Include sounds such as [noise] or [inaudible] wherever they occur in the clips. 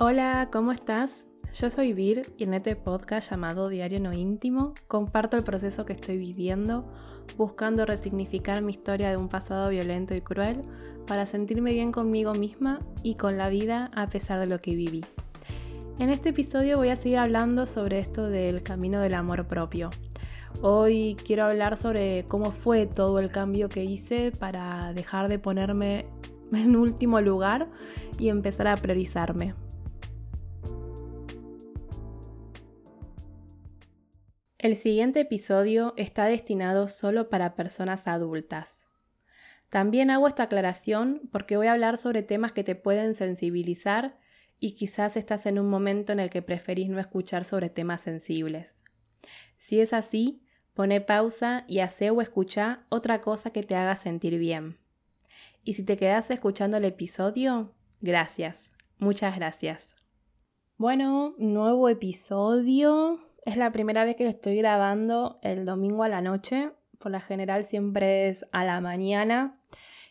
Hola, ¿cómo estás? Yo soy Vir y en este podcast llamado Diario No Íntimo comparto el proceso que estoy viviendo, buscando resignificar mi historia de un pasado violento y cruel para sentirme bien conmigo misma y con la vida a pesar de lo que viví. En este episodio voy a seguir hablando sobre esto del camino del amor propio. Hoy quiero hablar sobre cómo fue todo el cambio que hice para dejar de ponerme en último lugar y empezar a priorizarme. El siguiente episodio está destinado solo para personas adultas. También hago esta aclaración porque voy a hablar sobre temas que te pueden sensibilizar y quizás estás en un momento en el que preferís no escuchar sobre temas sensibles. Si es así, pone pausa y hace o escucha otra cosa que te haga sentir bien. Y si te quedas escuchando el episodio, gracias, muchas gracias. Bueno, nuevo episodio, es la primera vez que lo estoy grabando el domingo a la noche. Por la general siempre es a la mañana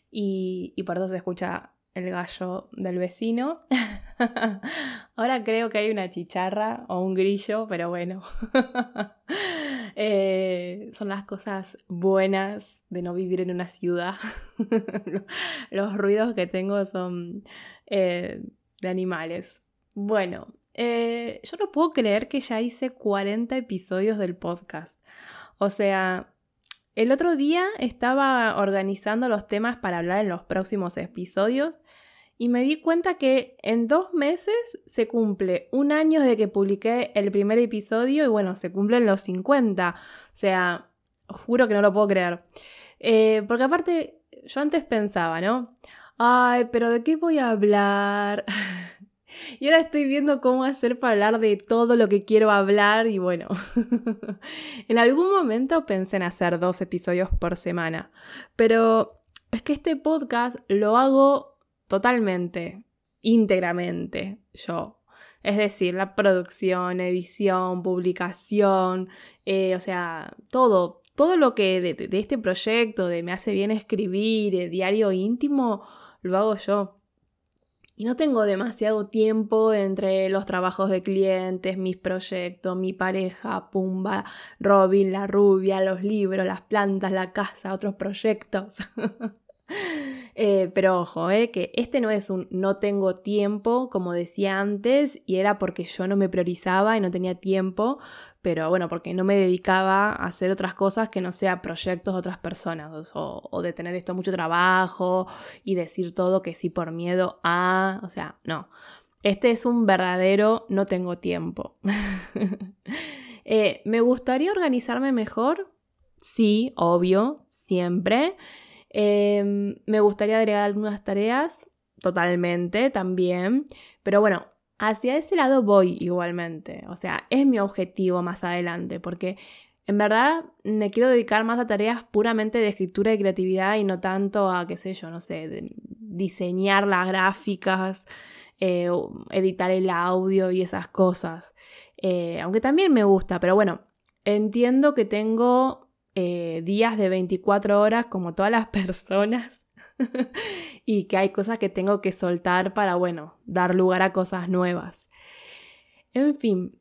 y, por eso se escucha el gallo del vecino. [laughs] Ahora creo que hay una chicharra o un grillo, pero bueno. [laughs] Eh, son las cosas buenas de no vivir en una ciudad. [laughs] Los ruidos que tengo son eh, de animales. Bueno, eh, yo no puedo creer que ya hice 40 episodios del podcast. O sea, el otro día estaba organizando los temas para hablar en los próximos episodios y me di cuenta que en dos meses se cumple un año de que publiqué el primer episodio y bueno, se cumplen los 50. O sea, juro que no lo puedo creer. Eh, porque aparte, yo antes pensaba, ¿no? Ay, pero ¿de qué voy a hablar? [laughs] Y ahora estoy viendo cómo hacer para hablar de todo lo que quiero hablar y bueno, [laughs] en algún momento pensé en hacer dos episodios por semana, pero es que este podcast lo hago totalmente, íntegramente yo. Es decir, la producción, edición, publicación, eh, o sea, todo, todo lo que de, este proyecto, de me hace bien escribir, diario íntimo, lo hago yo. Y no tengo demasiado tiempo entre los trabajos de clientes, mis proyectos, mi pareja, Pumba, Robin, la rubia, los libros, las plantas, la casa, otros proyectos. [laughs] Eh, pero ojo, eh, que este no es un no tengo tiempo, como decía antes, y era porque yo no me priorizaba y no tenía tiempo, pero bueno, porque no me dedicaba a hacer otras cosas que no sea proyectos de otras personas, o, de tener esto mucho trabajo y decir todo que sí por miedo a, o sea, no. Este es un verdadero no tengo tiempo. [laughs] Eh, ¿Me gustaría organizarme mejor? Sí, obvio, siempre. Em, me gustaría agregar algunas tareas, totalmente, también. Pero bueno, hacia ese lado voy igualmente. O sea, es mi objetivo más adelante, porque en verdad me quiero dedicar más a tareas puramente de escritura y creatividad y no tanto a, qué sé yo, no sé, diseñar las gráficas, eh, editar el audio y esas cosas. Eh, aunque también me gusta, pero bueno, entiendo que tengo eh, días de 24 horas como todas las [laughs] personas [laughs] y que hay cosas que tengo que soltar para, bueno, dar lugar a cosas nuevas. En fin,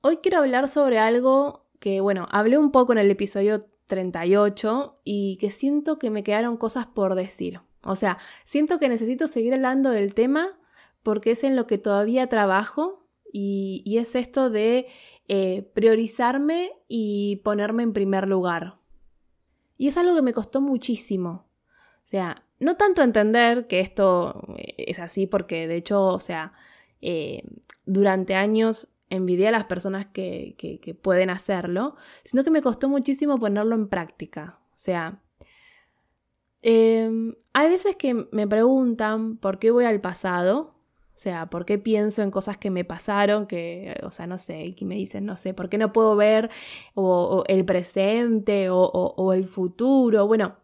hoy quiero hablar sobre algo que, bueno, hablé un poco en el episodio 38 y que siento que me quedaron cosas por decir. O sea, siento que necesito seguir hablando del tema porque es en lo que todavía trabajo y, es esto de eh, priorizarme y ponerme en primer lugar. Y es algo que me costó muchísimo. O sea, no tanto entender que esto eh, es así, porque de hecho, o sea, eh, durante años envidié a las personas que, que, pueden hacerlo, sino que me costó muchísimo ponerlo en práctica. O sea, em, hay veces que me preguntan por qué voy al pasado o sea, ¿por qué pienso en cosas que me pasaron? Que, o sea, no sé, y me dicen, no sé, ¿por qué no puedo ver o, el presente o, o, el futuro? Bueno,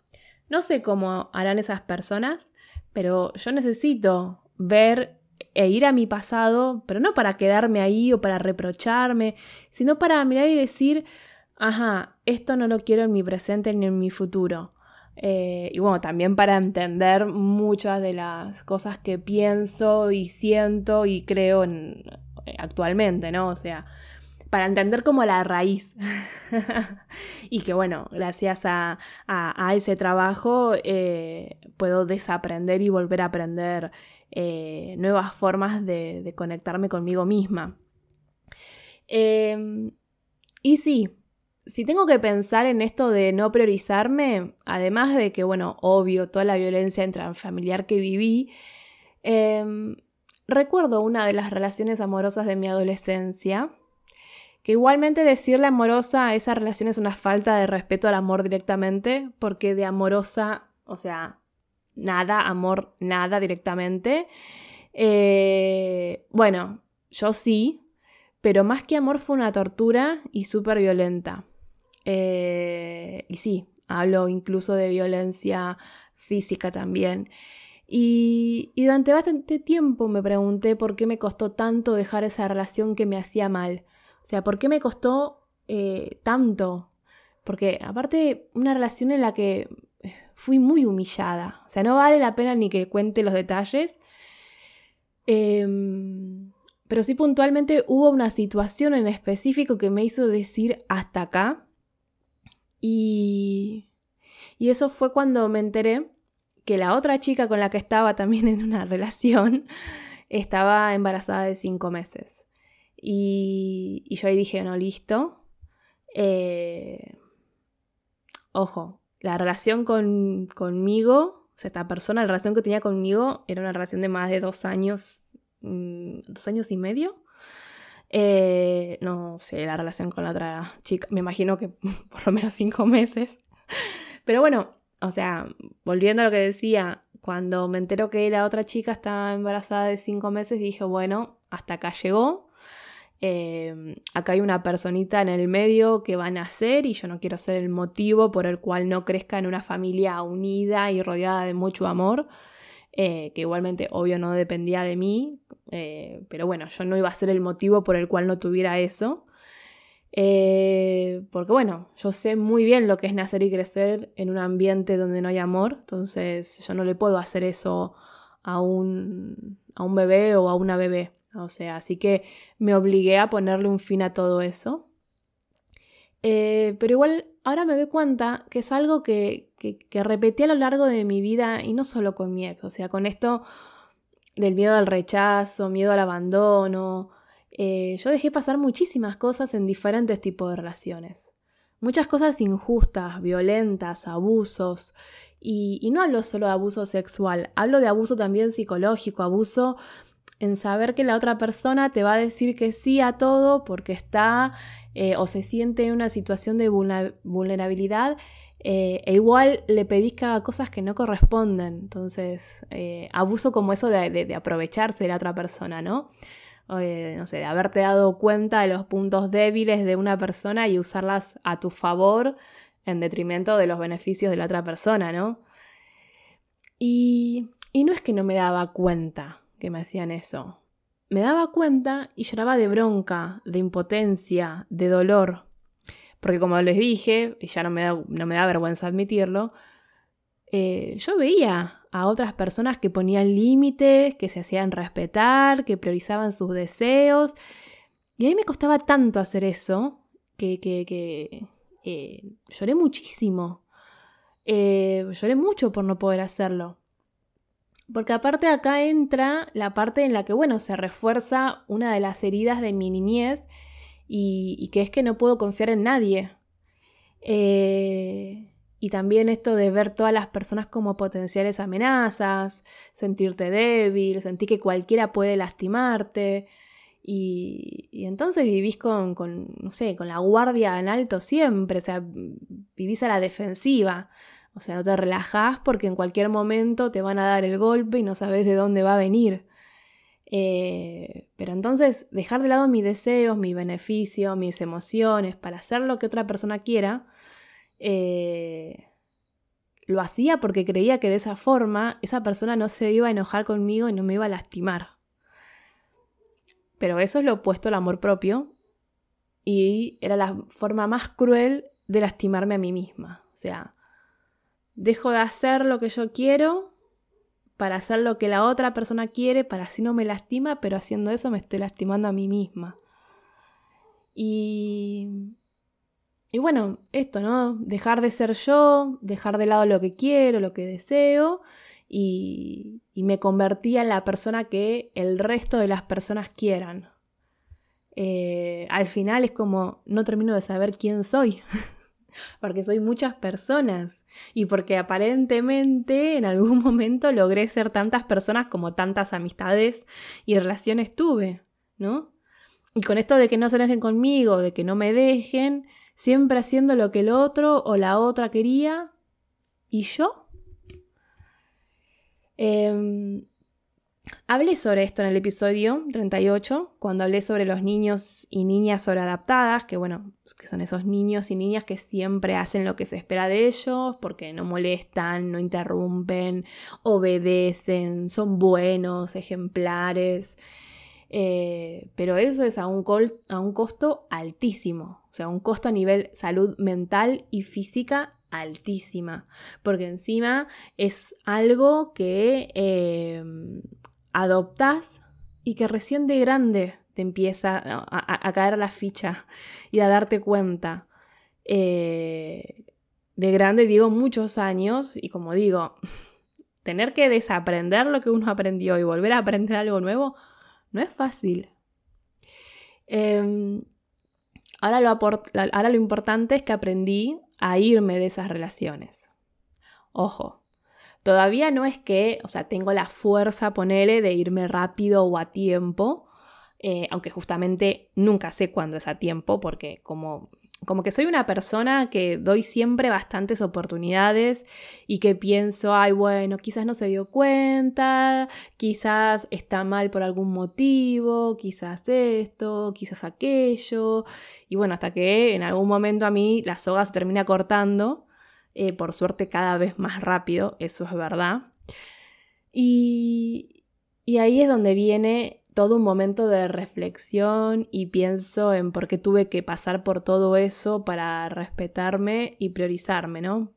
no sé cómo harán esas personas, pero yo necesito ver e ir a mi pasado, pero no para quedarme ahí o para reprocharme, sino para mirar y decir, ajá, esto no lo quiero en mi presente ni en mi futuro. Eh, y bueno, también para entender muchas de las cosas que pienso y siento y creo en, actualmente, ¿no? O sea, para entender como la raíz. [laughs] y que bueno, gracias a, ese trabajo eh, puedo desaprender y volver a aprender eh, nuevas formas de, conectarme conmigo misma. Em, y sí, si tengo que pensar en esto de no priorizarme, además de que, bueno, obvio, toda la violencia intrafamiliar que viví, em, recuerdo una de las relaciones amorosas de mi adolescencia, que igualmente decirle amorosa a esa relación es una falta de respeto al amor directamente, porque de amorosa, o sea, nada, amor, nada directamente. Eh, bueno, yo sí, pero más que amor fue una tortura y súper violenta. Eh, y sí, hablo incluso de violencia física también. Y, durante bastante tiempo me pregunté por qué me costó tanto dejar esa relación que me hacía mal. O sea, ¿por qué me costó eh, tanto? Porque aparte, una relación en la que fui muy humillada. O sea, no vale la pena ni que cuente los detalles. Em, pero sí puntualmente hubo una situación en específico que me hizo decir hasta acá. Y, y eso fue cuando me enteré que la otra chica con la que estaba también en una relación [laughs] estaba embarazada de cinco meses. Y, y yo ahí dije, no, listo. Eh, ojo, la relación con, conmigo, o sea, esta persona, la relación que tenía conmigo era una relación de más de dos años, mm, dos años y medio. Eh, no sé, la relación con la otra chica, me imagino que [laughs] por lo menos cinco meses. Pero bueno, o sea, volviendo a lo que decía, cuando me entero que la otra chica estaba embarazada de cinco meses, dije, bueno, hasta acá llegó. Em, acá hay una personita en el medio que va a nacer y yo no quiero ser el motivo por el cual no crezca en una familia unida y rodeada de mucho amor, eh, que igualmente obvio no dependía de mí, eh, pero bueno, yo no iba a ser el motivo por el cual no tuviera eso. Eh, porque bueno, yo sé muy bien lo que es nacer y crecer en un ambiente donde no hay amor, entonces yo no le puedo hacer eso a un, a un bebé o a una bebé. O sea, así que me obligué a ponerle un fin a todo eso. Pero igual ahora me doy cuenta que es algo que, que, repetí a lo largo de mi vida y no solo con mi ex, o sea, con esto del miedo al rechazo, miedo al abandono. Eh, yo dejé pasar muchísimas cosas en diferentes tipos de relaciones. Muchas cosas injustas, violentas, abusos. Y, no hablo solo de abuso sexual, hablo de abuso también psicológico, abuso en saber que la otra persona te va a decir que sí a todo porque está eh, o se siente en una situación de vulnerabilidad eh, e igual le pedís cosas que no corresponden. Entonces, eh, abuso como eso de, aprovecharse de la otra persona, ¿no? no sé, de haberte dado cuenta de los puntos débiles de una persona y usarlas a tu favor en detrimento de los beneficios de la otra persona, ¿no? Y, y no es que no me daba cuenta, que me hacían eso. Me daba cuenta y lloraba de bronca, de impotencia, de dolor. Porque como les dije, y ya no me da, no me da vergüenza admitirlo, eh, yo veía a otras personas que ponían límites, que se hacían respetar, que priorizaban sus deseos. Y a mí me costaba tanto hacer eso que, que, eh, lloré muchísimo. Eh, lloré mucho por no poder hacerlo. Porque aparte acá entra la parte en la que, bueno, se refuerza una de las heridas de mi niñez y, que es que no puedo confiar en nadie. Eh, y también esto de ver todas las personas como potenciales amenazas, sentirte débil, sentir que cualquiera puede lastimarte. Y, entonces vivís con, no sé, con la guardia en alto siempre, o sea, vivís a la defensiva. O sea, no te relajas porque en cualquier momento te van a dar el golpe y no sabes de dónde va a venir. Eh, pero entonces, dejar de lado mis deseos, mis beneficios, mis emociones, para hacer lo que otra persona quiera, eh, lo hacía porque creía que de esa forma esa persona no se iba a enojar conmigo y no me iba a lastimar. Pero eso es lo opuesto al amor propio y era la forma más cruel de lastimarme a mí misma. O sea, Dejo de hacer lo que yo quiero para hacer lo que la otra persona quiere, para así no me lastima, pero haciendo eso me estoy lastimando a mí misma. Y, y bueno, esto, ¿no? Dejar de ser yo, dejar de lado lo que quiero, lo que deseo, y, y me convertía en la persona que el resto de las personas quieran. Eh, al final es como no termino de saber quién soy. [laughs] [laughs] porque soy muchas personas y porque aparentemente en algún [laughs] momento logré ser tantas personas como tantas amistades y relaciones tuve, ¿no? Y con esto de que no se dejen conmigo, de que no me dejen, siempre haciendo lo que el otro o la otra quería, ¿y yo? Eh, Hablé sobre esto en el episodio 38, cuando hablé sobre los niños y niñas sobreadaptadas, que bueno, que son esos niños y niñas que siempre hacen lo que se espera de ellos, porque no molestan, no interrumpen, obedecen, son buenos, ejemplares. Eh, pero eso es a un, a un costo altísimo, o sea, un costo a nivel salud mental y física altísima, porque encima es algo que eh, adoptas y que recién de grande te empieza a, caer la ficha y a darte cuenta. Eh, de grande digo muchos años y como digo, [laughs] tener que desaprender lo que uno aprendió y volver a aprender algo nuevo no es fácil. Em, ahora, lo ahora lo importante es que aprendí a irme de esas relaciones. Ojo, Todavía no es que, o sea, tengo la fuerza, ponele, de irme rápido o a tiempo, eh, aunque justamente nunca sé cuándo es a tiempo, porque como, como que soy una persona que doy siempre bastantes oportunidades y que pienso, ay, bueno, quizás no se dio cuenta, quizás está mal por algún motivo, quizás esto, quizás aquello, y bueno, hasta que en algún momento a mí la soga se termina cortando eh, por suerte cada vez más rápido, eso es verdad. Y, y ahí es donde viene todo un momento de reflexión y pienso en por qué tuve que pasar por todo eso para respetarme y priorizarme, ¿no?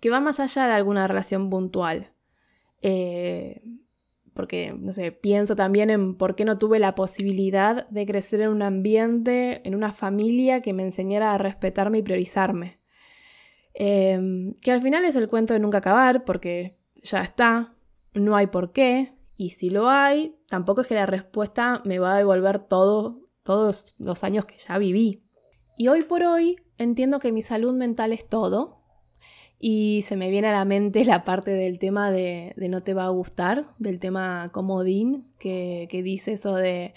Que va más allá de alguna relación puntual. Eh, porque, no sé, pienso también en por qué no tuve la posibilidad de crecer en un ambiente, en una familia que me enseñara a respetarme y priorizarme. Em, que al final es el cuento de nunca acabar, porque ya está, no hay por qué, y si lo hay, tampoco es que la respuesta me va a devolver todo, todos los años que ya viví. Y hoy por hoy entiendo que mi salud mental es todo, y se me viene a la mente la parte del tema de, no te va a gustar, del tema comodín, que, que dice eso de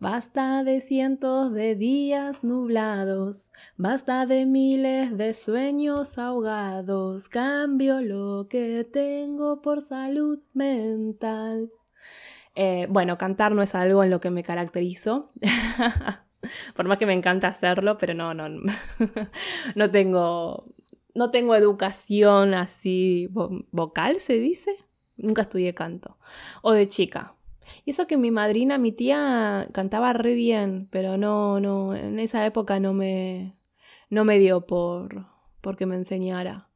Basta de cientos de días nublados, basta de miles de sueños ahogados, cambio lo que tengo por salud mental. Eh, bueno, cantar no es algo en lo que me caracterizo. [laughs] por más que me encanta hacerlo, pero no, no, no [laughs] tengo, no tengo educación así vocal, se dice. Nunca estudié canto. O de chica. Y eso que mi madrina, mi tía, cantaba re bien, pero no, no, en esa época no me, no me dio por, que me enseñara.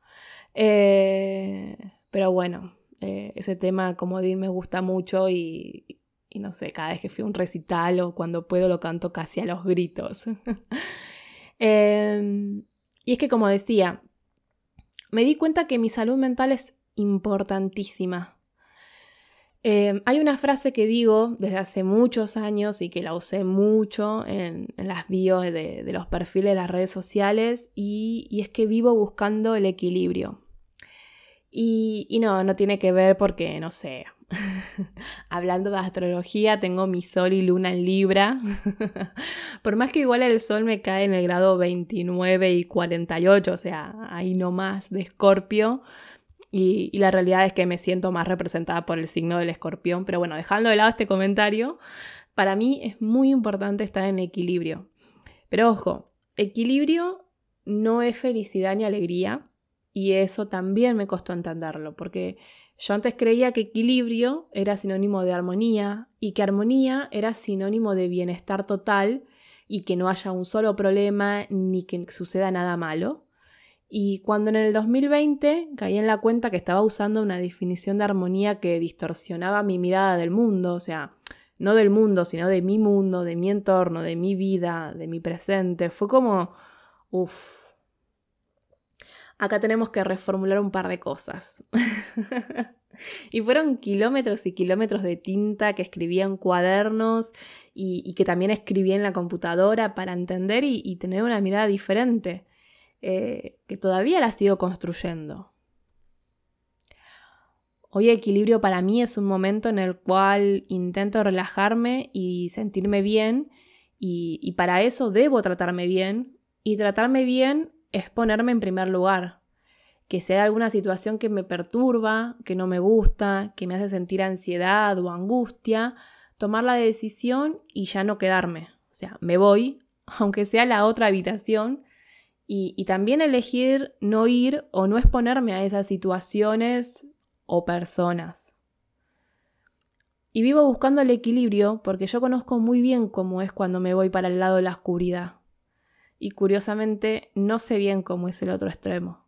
Eh, pero bueno, eh, ese tema, como di, me gusta mucho y, y, no sé, cada vez que fui a un recital o cuando puedo lo canto casi a los gritos. [laughs] Em, y es que, como decía, me di cuenta que mi salud mental es importantísima. Em, hay una frase que digo desde hace muchos años y que la usé mucho en, las bios de, los perfiles de las redes sociales y, es que vivo buscando el equilibrio. Y, no, no tiene que ver porque, no sé, [laughs] hablando de astrología, tengo mi sol y luna en Libra. [laughs] Por más que igual el sol me cae en el grado 29 y 48, o sea, ahí no más de Escorpio. Y, la realidad es que me siento más representada por el signo del escorpión. Pero bueno, dejando de lado este comentario, para mí es muy importante estar en equilibrio. Pero ojo, equilibrio no es felicidad ni alegría. Y eso también me costó entenderlo, porque yo antes creía que equilibrio era sinónimo de armonía y que armonía era sinónimo de bienestar total y que no haya un solo problema ni que suceda nada malo. Y cuando en el 2020 caí en la cuenta que estaba usando una definición de armonía que distorsionaba mi mirada del mundo, o sea, no del mundo, sino de mi mundo, de mi entorno, de mi vida, de mi presente, fue como, uff, acá tenemos que reformular un par de cosas. [laughs] y fueron kilómetros y kilómetros de tinta que escribía en cuadernos y, que también escribía en la computadora para entender y, tener una mirada diferente, eh, que todavía la sigo construyendo. Hoy equilibrio para mí es un momento en el cual intento relajarme y sentirme bien y para eso debo tratarme bien y tratarme bien es ponerme en primer lugar. Que sea alguna situación que me perturba, que no me gusta, que me hace sentir ansiedad o angustia, tomar la decisión y ya no quedarme. O sea, me voy, [laughs] aunque sea la otra habitación, y, también elegir no ir o no exponerme a esas situaciones o personas. Y vivo buscando el equilibrio porque yo conozco muy bien cómo es cuando me voy para el lado de la oscuridad y curiosamente no sé bien cómo es el otro extremo.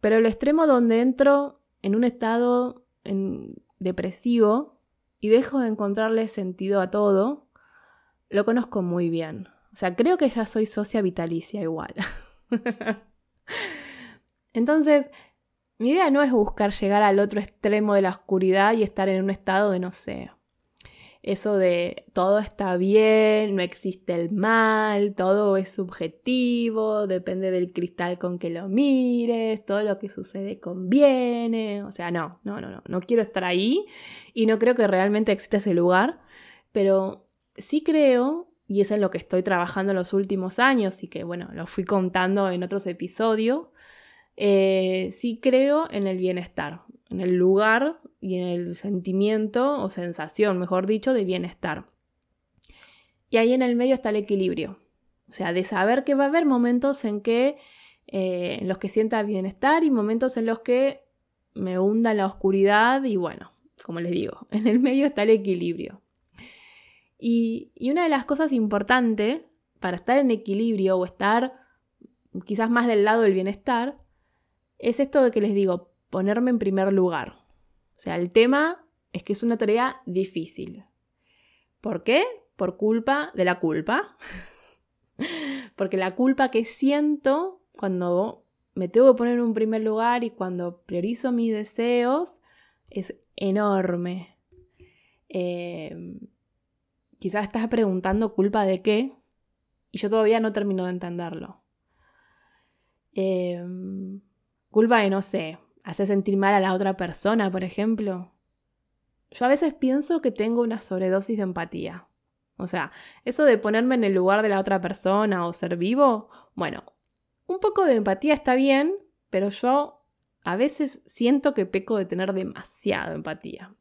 Pero el extremo donde entro en un estado depresivo y dejo de encontrarle sentido a todo, lo conozco muy bien. O sea, creo que ya soy socia vitalicia igual. [laughs] Entonces, mi idea no es buscar llegar al otro extremo de la oscuridad y estar en un estado de, no sé, eso de todo está bien, no existe el mal, todo es subjetivo, depende del cristal con que lo mires, todo lo que sucede conviene, o sea, no, no, no, no, no quiero estar ahí y no creo que realmente exista ese lugar, pero sí creo, y es en lo que estoy trabajando en los últimos años y que, bueno, lo fui contando en otros episodios, eh, sí creo en el bienestar, en el lugar y en el sentimiento o sensación, mejor dicho, de bienestar. Y ahí en el medio está el equilibrio. O sea, de saber que va a haber momentos en que eh, en los que sienta bienestar y momentos en los que me hunda la oscuridad y bueno, como les digo, [laughs] en el medio está el equilibrio. Y, una de las cosas importantes para estar en equilibrio o estar quizás más del lado del bienestar es esto de que les digo, ponerme en primer lugar. O sea, el tema es que es una tarea difícil. ¿Por qué? Por culpa de la culpa. [laughs] Porque la culpa que siento cuando me tengo que poner en un primer lugar y cuando priorizo mis deseos es enorme. Em, quizás estás preguntando culpa de qué y yo todavía no termino de entenderlo. Em, culpa de, no sé, hace sentir mal a la otra persona, por ejemplo. Yo a veces pienso que tengo una sobredosis de empatía. O sea, eso de ponerme en el lugar de la otra persona o ser vivo, bueno, un poco de empatía está bien, pero yo a veces siento que peco de tener demasiada empatía.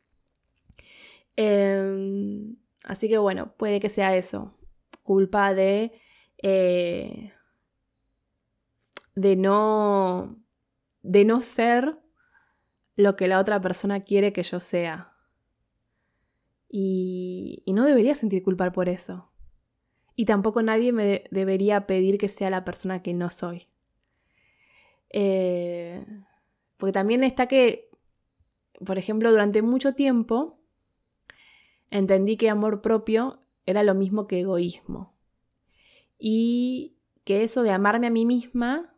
Em, así que bueno, puede que sea eso, culpa de... Eh, de no de no ser lo que la otra persona quiere que yo sea. Y, no debería sentir culpa por eso. Y tampoco nadie me debería pedir que sea la persona que no soy. Eh, porque también está que, por ejemplo, durante mucho tiempo entendí que amor propio era lo mismo que egoísmo. Y que eso de amarme a mí misma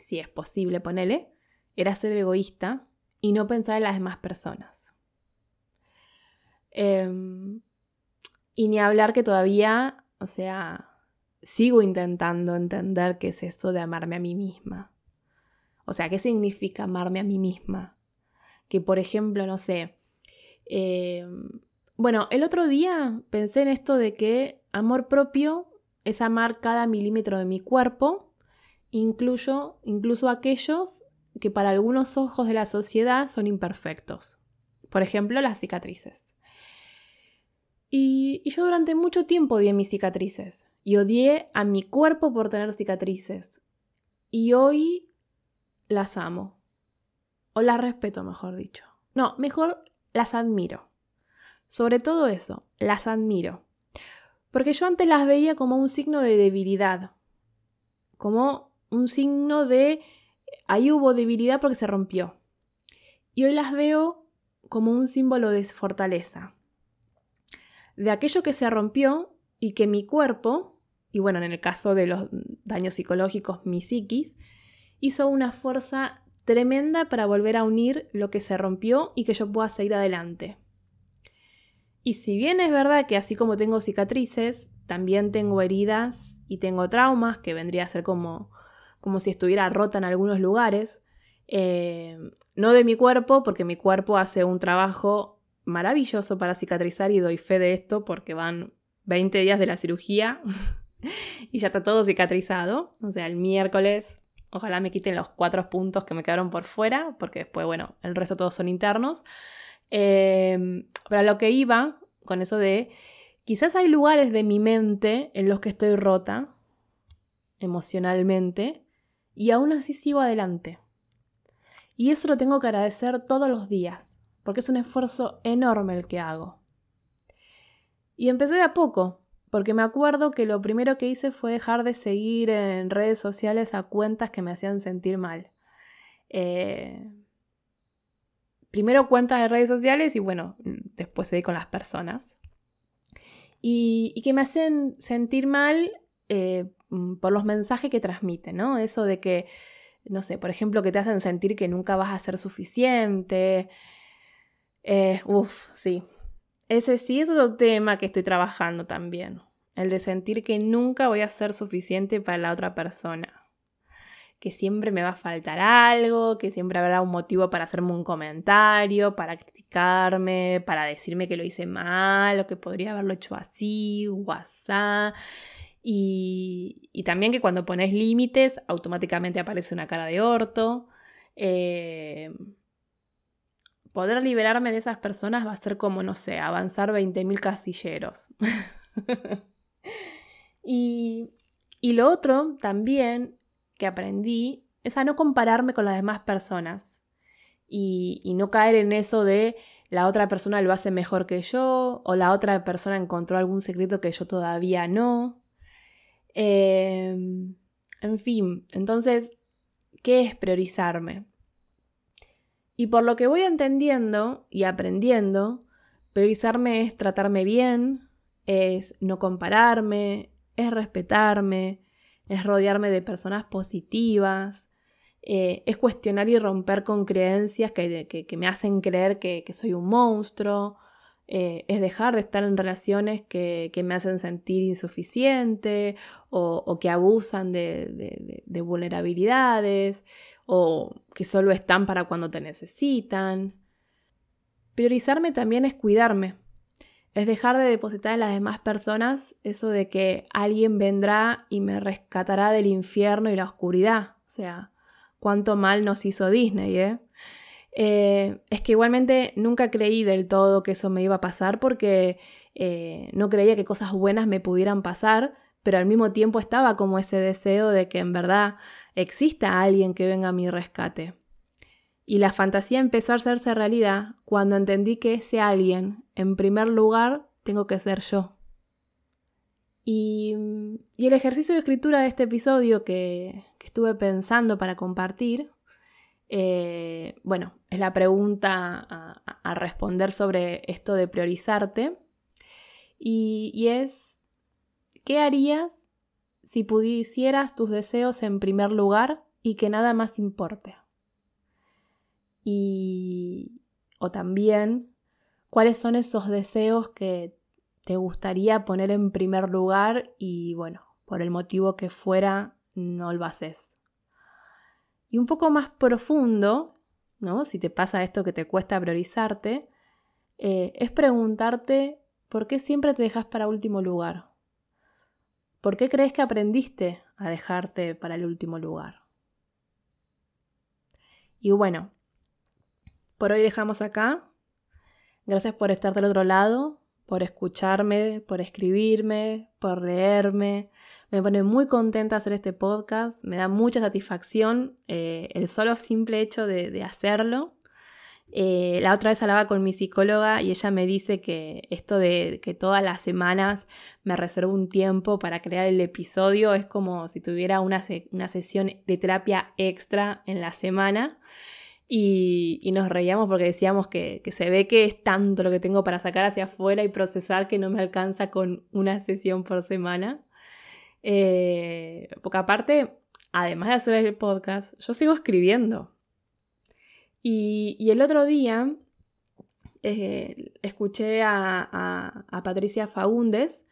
si es posible, ponele, era ser egoísta y no pensar en las demás personas. Em, y ni hablar que todavía, o sea, sigo intentando entender qué es eso de amarme a mí misma. O sea, ¿qué significa amarme a mí misma? Que, por ejemplo, no sé, em, bueno, el otro día pensé en esto de que amor propio es amar cada milímetro de mi cuerpo incluyo, incluso aquellos que para algunos ojos de la sociedad son imperfectos. Por ejemplo, las cicatrices. Y, yo durante mucho tiempo odié mis cicatrices y odié a mi cuerpo por tener cicatrices. Y hoy las amo. O las respeto, mejor dicho. No, mejor las admiro. Sobre todo eso, las admiro. Porque yo antes las veía como un signo de debilidad, como un signo de ahí hubo debilidad porque se rompió. Y hoy las veo como un símbolo de fortaleza. De aquello que se rompió y que mi cuerpo, y bueno, en el caso de los daños psicológicos, mi psiquis, hizo una fuerza tremenda para volver a unir lo que se rompió y que yo pueda seguir adelante. Y si bien es verdad que así como tengo cicatrices, también tengo heridas y tengo traumas, que vendría a ser como, como si estuviera rota en algunos lugares, eh, no de mi cuerpo, porque mi cuerpo hace un trabajo maravilloso para cicatrizar y doy fe de esto porque van 20 días de la cirugía [laughs] y ya está todo cicatrizado. O sea, el miércoles ojalá me quiten los cuatro puntos que me quedaron por fuera, porque después, bueno, el resto todos son internos. Eh, pero a lo que iba con eso de, quizás hay lugares de mi mente en los que estoy rota emocionalmente y aún así sigo adelante. Y eso lo tengo que agradecer todos los días, porque es un esfuerzo enorme el que hago. Y empecé de a poco, porque me acuerdo que lo primero que hice fue dejar de seguir en redes sociales a cuentas que me hacían sentir mal. Eh, primero cuentas de redes sociales y bueno, después seguí con las personas. Y, que me hacen sentir mal eh, por los mensajes que transmiten, ¿no? Eso de que no sé, por ejemplo, que te hacen sentir que nunca vas a ser suficiente. Eh, uf, sí. Ese sí es otro tema que estoy trabajando también. El de sentir que nunca voy a ser suficiente para la otra persona. Que siempre me va a faltar algo, que siempre habrá un motivo para hacerme un comentario, para criticarme, para decirme que lo hice mal o que podría haberlo hecho así, WhatsApp. Y, también que cuando pones límites, automáticamente aparece una cara de orto. Eh, poder liberarme de esas personas va a ser como, no sé, avanzar 20.000 casilleros. [laughs] y, lo otro también que aprendí es a no compararme con las demás personas y, no caer en eso de la otra persona lo hace mejor que yo o la otra persona encontró algún secreto que yo todavía no. Em, en fin, entonces, ¿qué es priorizarme? Y por lo que voy entendiendo y aprendiendo, priorizarme es tratarme bien, es no compararme, es respetarme, es rodearme de personas positivas, eh, es cuestionar y romper con creencias que, que, me hacen creer que, que soy un monstruo, eh, es dejar de estar en relaciones que, me hacen sentir insuficiente o, que abusan de, vulnerabilidades o que solo están para cuando te necesitan. Priorizarme también es cuidarme, es dejar de depositar en las demás personas eso de que alguien vendrá y me rescatará del infierno y la oscuridad. O sea, cuánto mal nos hizo Disney, ¿eh? Eh, es que igualmente nunca creí del todo que eso me iba a pasar porque eh, no creía que cosas buenas me pudieran pasar, pero al mismo tiempo estaba como ese deseo de que en verdad exista alguien que venga a mi rescate. Y la fantasía empezó a hacerse realidad cuando entendí que ese alguien, en primer lugar, tengo que ser yo. Y, el ejercicio de escritura de este episodio que estuve pensando para compartir eh, bueno, es la pregunta a, responder sobre esto de priorizarte. Y, es, ¿qué harías si pudieras tus deseos en primer lugar y que nada más importe? Y, o también, ¿cuáles son esos deseos que te gustaría poner en primer lugar y, bueno, por el motivo que fuera, no lo haces? Y un poco más profundo, ¿no? Si te pasa esto que te cuesta priorizarte, eh, es preguntarte por qué siempre te dejas para último lugar. ¿Por qué crees que aprendiste a dejarte para el último lugar? Y bueno, por hoy dejamos acá. Gracias por estar del otro lado por escucharme, por escribirme, por leerme. Me pone muy contenta hacer este podcast, me da mucha satisfacción eh, el solo simple hecho de, hacerlo. Eh, la otra vez hablaba con mi psicóloga y ella me dice que esto de que todas las semanas me reservo un tiempo para crear el episodio es como si tuviera una, una sesión de terapia extra en la semana. Y, nos reíamos porque decíamos que, se ve que es tanto lo que tengo para sacar hacia afuera y procesar que no me alcanza con una sesión por semana. Eh, porque aparte, además de hacer el podcast, yo sigo escribiendo. Y, el otro día eh, escuché a, Patricia Faúndes,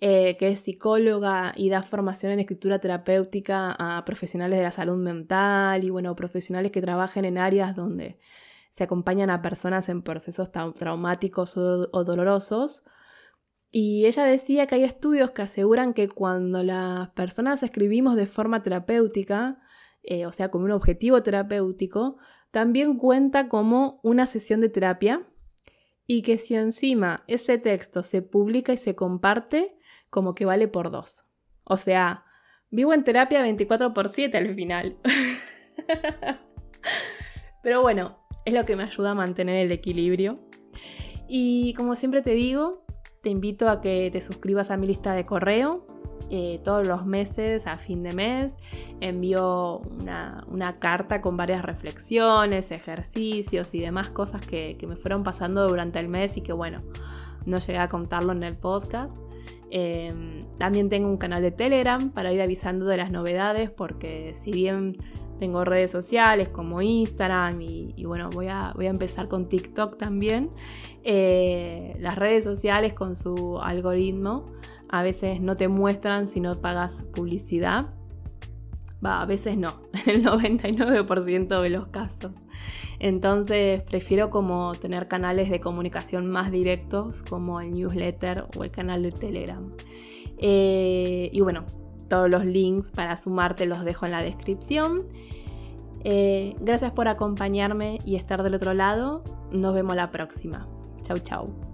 eh, que es psicóloga y da formación en escritura terapéutica a profesionales de la salud mental y bueno, profesionales que trabajen en áreas donde se acompañan a personas en procesos traumáticos o, dolorosos. Y ella decía que hay estudios que aseguran que cuando las personas escribimos de forma terapéutica, eh, o sea, como un objetivo terapéutico, también cuenta como una sesión de terapia y que si encima ese texto se publica y se comparte, como que vale por dos. O sea, vivo en terapia 24 por 7 al final. [laughs] Pero bueno, es lo que me ayuda a mantener el equilibrio. Y como siempre te digo, te invito a que te suscribas a mi lista de correo eh, todos los meses, a fin de mes, envío una, carta con varias reflexiones, ejercicios y demás cosas que, me fueron pasando durante el mes y que bueno, no llegué a contarlo en el podcast. Em, también tengo un canal de Telegram para ir avisando de las novedades porque si bien tengo redes sociales como Instagram y, bueno, voy a, voy a, empezar con TikTok también, eh, las redes sociales con su algoritmo a veces no te muestran si no pagas publicidad. Va, a veces no, [laughs] en el 99% de los casos. Entonces prefiero como tener canales de comunicación más directos como el newsletter o el canal de Telegram. Eh, y bueno, todos los links para sumarte los dejo en la descripción. Eh, gracias por acompañarme y estar del otro lado. Nos vemos la próxima. Chau, chau.